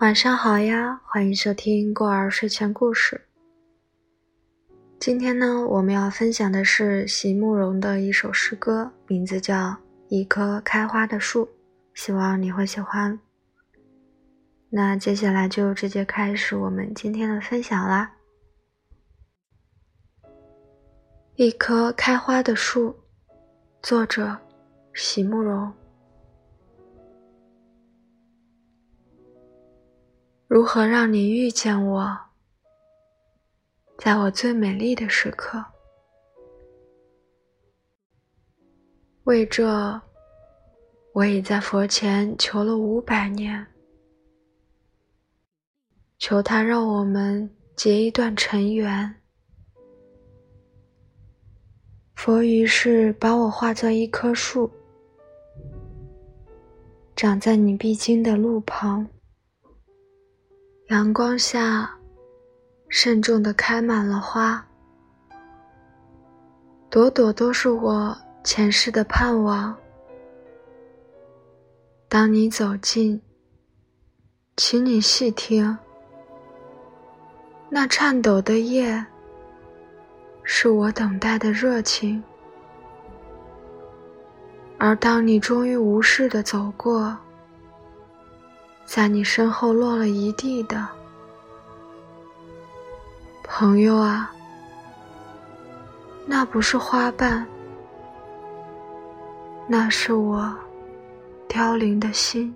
晚上好呀，欢迎收听过儿睡前故事。今天呢，我们要分享的是席慕容的一首诗歌，名字叫《一棵开花的树》，希望你会喜欢。那接下来就直接开始我们今天的分享啦。一棵开花的树，作者席慕容。如何让你遇见我，在我最美丽的时刻？为这，我已在佛前求了五百年，求他让我们结一段尘缘。佛于是把我化作一棵树，长在你必经的路旁。阳光下，慎重地开满了花，朵朵都是我前世的盼望。当你走近，请你细听，那颤抖的叶，是我等待的热情。而当你终于无视的走过，在你身后落了一地的朋友啊，那不是花瓣，那是我凋零的心。